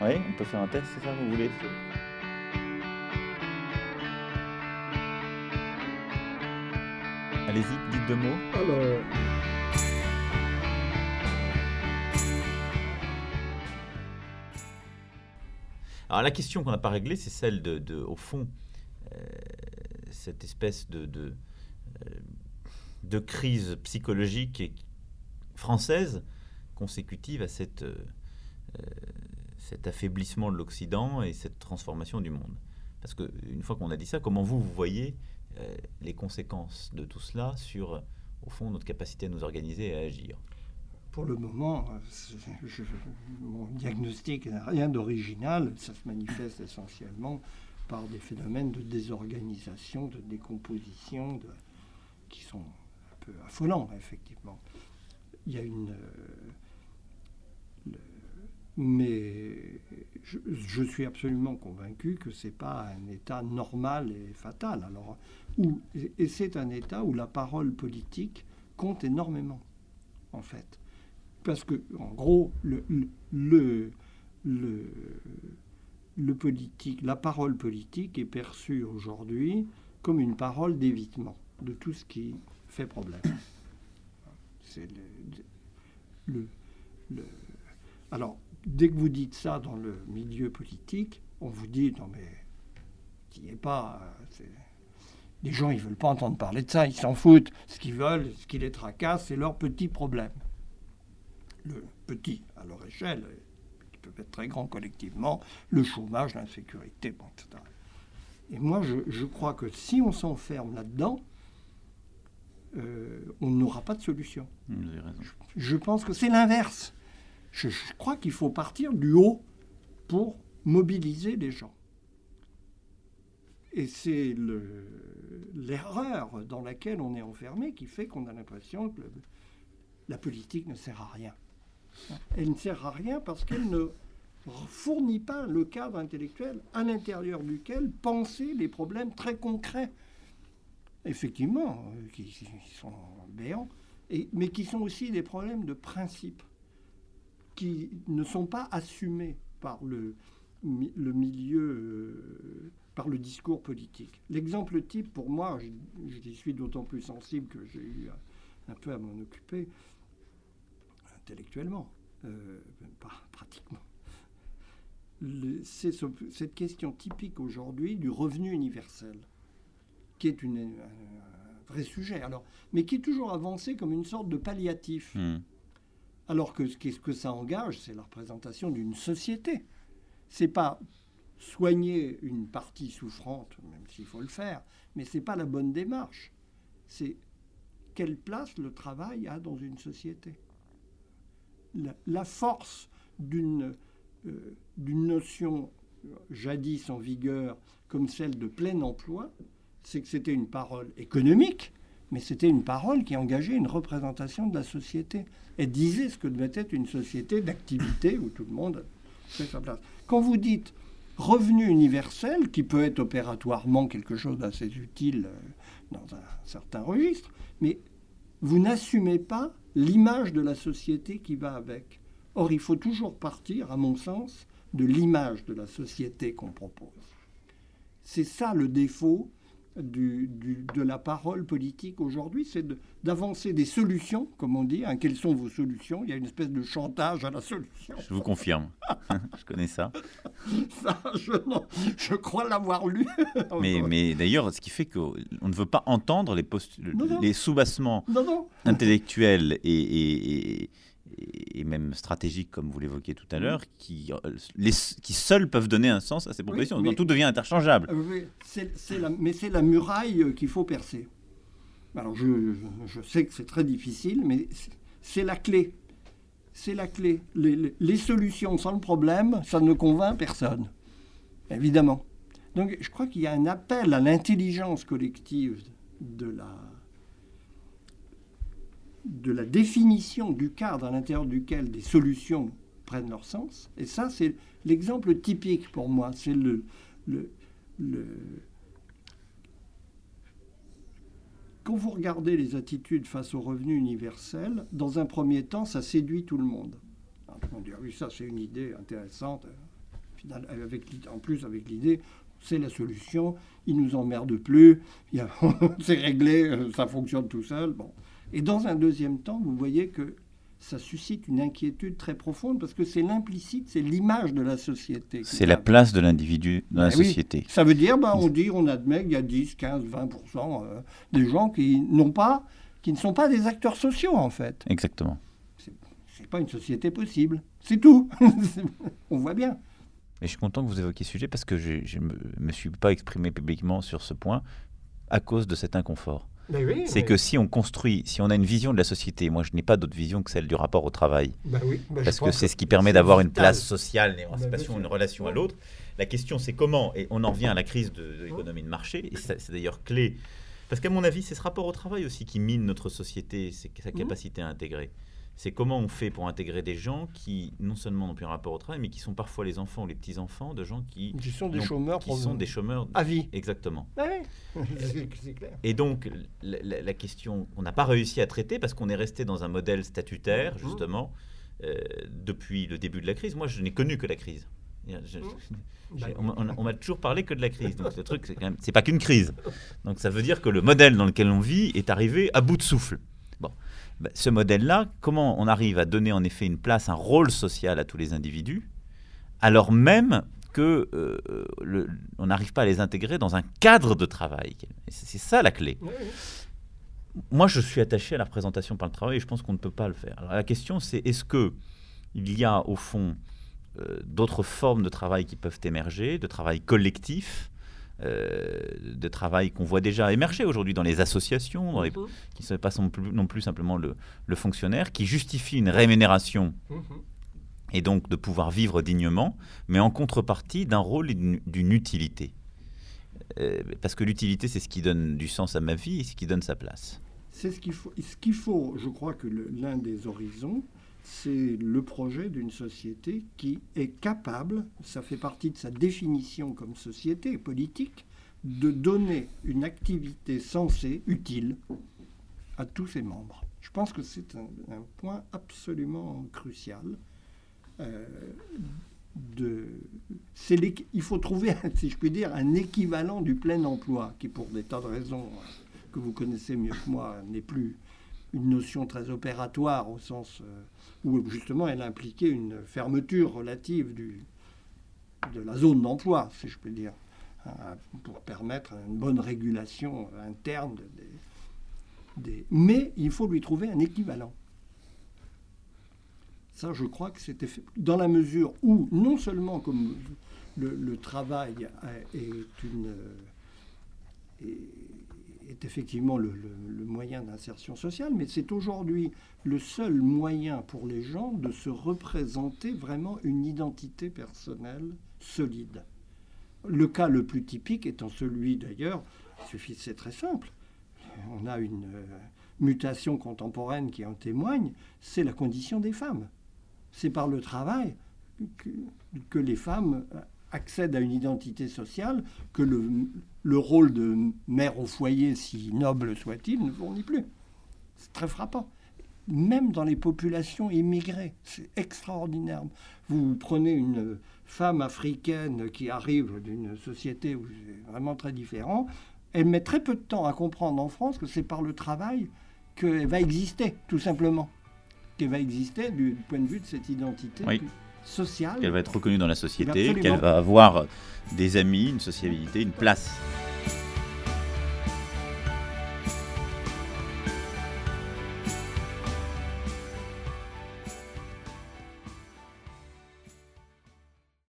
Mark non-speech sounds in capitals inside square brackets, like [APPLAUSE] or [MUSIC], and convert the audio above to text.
Oui, on peut faire un test, c'est ça, vous voulez Allez-y, dites deux mots. Alors, Alors la question qu'on n'a pas réglée, c'est celle de, au fond, euh, cette espèce de, de, euh, de crise psychologique et française consécutive à cette, euh, cet affaiblissement de l'Occident et cette transformation du monde. Parce qu'une fois qu'on a dit ça, comment vous, vous voyez les conséquences de tout cela sur, au fond, notre capacité à nous organiser et à agir? Pour le moment, mon diagnostic n'a rien d'original. Ça se manifeste essentiellement par des phénomènes de désorganisation, de décomposition, qui sont un peu affolants, effectivement. Il y a une. Euh, mais je, suis absolument convaincu que ce n'est pas un état normal et fatal. Alors, et c'est un état où la parole politique compte énormément, en fait parce que, en gros, le, le, le, politique, la parole politique est perçue aujourd'hui comme une parole d'évitement de tout ce qui fait problème. C'est le, alors, dès que vous dites ça dans le milieu politique, on vous dit non mais n'y est pas. Les gens ils veulent pas entendre parler de ça, ils s'en foutent. Ce qu'ils veulent, ce qui les tracasse, c'est leur petit problème le petit à leur échelle, qui peuvent être très grands collectivement, le chômage, l'insécurité, bon, etc. Et moi, je, crois que si on s'enferme là-dedans, euh, on n'aura pas de solution. Je, pense que c'est l'inverse. Je, crois qu'il faut partir du haut pour mobiliser les gens. Et c'est l'erreur dans laquelle on est enfermé qui fait qu'on a l'impression que la politique ne sert à rien. Elle ne sert à rien parce qu'elle ne fournit pas le cadre intellectuel à l'intérieur duquel penser les problèmes très concrets, effectivement, euh, qui, sont béants, mais qui sont aussi des problèmes de principe, qui ne sont pas assumés par le, milieu, euh, par le discours politique. L'exemple type, pour moi, j'y suis d'autant plus sensible que j'ai eu un peu à m'en occuper, intellectuellement, euh, pas pratiquement. C'est cette question typique aujourd'hui du revenu universel, qui est un vrai sujet, alors, mais qui est toujours avancé comme une sorte de palliatif. Hmm. Alors que ce que ça engage, c'est la représentation d'une société. C'est pas soigner une partie souffrante, même s'il faut le faire, mais c'est pas la bonne démarche. C'est quelle place le travail a dans une société la, force euh, d'une notion jadis en vigueur comme celle de plein emploi, c'est que c'était une parole économique, mais c'était une parole qui engageait une représentation de la société. Elle disait ce que devait être une société d'activité où tout le monde fait sa place. Quand vous dites revenu universel, qui peut être opératoirement quelque chose d'assez utile euh, dans un certain registre, mais vous n'assumez pas l'image de la société qui va avec. Or, il faut toujours partir, à mon sens, de l'image de la société qu'on propose. C'est ça le défaut de la parole politique aujourd'hui, c'est d'avancer des solutions, comme on dit. Hein. quelles sont vos solutions? Il y a une espèce de chantage à la solution. Je vous confirme. je connais ça. [LAUGHS] ça je, crois l'avoir lu. [LAUGHS] mais, mais d'ailleurs, ce qui fait qu'on ne veut pas entendre les, les soubassements intellectuels et et même stratégiques, comme vous l'évoquiez tout à l'heure, qui, euh, les, qui seuls peuvent donner un sens à ces propositions. tout devient interchangeable. Oui, mais c'est la muraille euh, qu'il faut percer. Alors je, je sais que c'est très difficile, mais c'est la clé. C'est la clé. Les, les, solutions sans le problème, ça ne convainc personne, évidemment. Donc je crois qu'il y a un appel à l'intelligence collective de la, de la définition du cadre à l'intérieur duquel des solutions prennent leur sens. Et ça, c'est l'exemple typique pour moi. C'est le, le, Quand vous regardez les attitudes face au revenu universel, dans un premier temps, ça séduit tout le monde. Monde dit, ah oui, ça c'est une idée intéressante. avec, en plus avec l'idée, c'est la solution, il nous emmerde plus, [LAUGHS] c'est réglé, ça fonctionne tout seul. Bon. Et dans un deuxième temps, vous voyez que ça suscite une inquiétude très profonde parce que c'est l'implicite, c'est l'image de la société. C'est la place de l'individu dans la ben société. Ça veut dire, bah, on dit, on admet qu'il y a 10, 15, 20 des gens qui n'ont pas, qui ne sont pas des acteurs sociaux en fait. Exactement. C'est pas une société possible. C'est tout. [LAUGHS] on voit bien. Et je suis content que vous évoquiez ce sujet parce que je ne me, suis pas exprimé publiquement sur ce point à cause de cet inconfort. Ben c'est que si on construit, si on a une vision de la société, moi je n'ai pas d'autre vision que celle du rapport au travail, ben ben parce que c'est ce qui permet d'avoir une place sociale, une émancipation, une relation à l'autre. La question c'est comment, et on en revient à la crise de, l'économie de marché, et c'est d'ailleurs clé, parce qu'à mon avis c'est ce rapport au travail aussi qui mine notre société, c'est sa mmh. capacité à intégrer c'est comment on fait pour intégrer des gens qui non seulement n'ont plus un rapport au travail, mais qui sont parfois les enfants ou les petits-enfants de gens qui, qui sont des chômeurs, qui sont des chômeurs à vie. Exactement. Ah [LAUGHS] c'est clair. Et donc la, question, on n'a pas réussi à traiter parce qu'on est resté dans un modèle statutaire mmh. justement euh, depuis le début de la crise. Moi, je n'ai connu que la crise. Mmh. [LAUGHS] on, m'a toujours parlé que de la crise. Donc, ce truc, c'est pas qu'une crise. Donc, ça veut dire que le modèle dans lequel on vit est arrivé à bout de souffle. Bah, ce modèle-là, comment on arrive à donner en effet une place, un rôle social à tous les individus, alors même que euh, on n'arrive pas à les intégrer dans un cadre de travail? C'est ça la clé. Moi, je suis attaché à la représentation par le travail et je pense qu'on ne peut pas le faire. Alors, la question, c'est est-ce que il y a au fond euh, d'autres formes de travail qui peuvent émerger, de travail collectif, euh, de travail qu'on voit déjà émerger aujourd'hui dans les associations, mhm. qui ne sont pas non plus, simplement le, fonctionnaire, qui justifie une rémunération mhm. et donc de pouvoir vivre dignement, mais en contrepartie d'un rôle et d'une utilité. Euh, parce que l'utilité, c'est ce qui donne du sens à ma vie et ce qui donne sa place. C'est ce qu'il faut. Ce qu'il faut, je crois que l'un des horizons, c'est le projet d'une société qui est capable, ça fait partie de sa définition comme société politique, de donner une activité sensée, utile, à tous ses membres. Je pense que c'est un, point absolument crucial. Euh, de, il faut trouver, [LAUGHS] si je puis dire, un équivalent du plein emploi, qui pour des tas de raisons que vous connaissez mieux que moi n'est plus une notion très opératoire au sens euh, où justement elle impliquait une fermeture relative du, de la zone d'emploi, si je peux dire, hein, pour permettre une bonne régulation interne des, Mais il faut lui trouver un équivalent. Ça, je crois que c'était fait dans la mesure où, non seulement comme le, travail est une est effectivement le, moyen d'insertion sociale, mais c'est aujourd'hui le seul moyen pour les gens de se représenter vraiment une identité personnelle solide. Le cas le plus typique étant celui d'ailleurs, c'est très simple, on a une euh, mutation contemporaine qui en témoigne, c'est la condition des femmes. C'est par le travail que les femmes accèdent à une identité sociale que le, le rôle de mère au foyer, si noble soit-il, ne fournit plus. C'est très frappant. Même dans les populations immigrées, c'est extraordinaire. Vous prenez une femme africaine qui arrive d'une société où c'est vraiment très différent, elle met très peu de temps à comprendre en France que c'est par le travail qu'elle va exister, tout simplement. Qu'elle va exister du point de vue de cette identité sociale. Qu'elle va être reconnue dans la société, qu'elle va avoir des amis, une sociabilité, une place.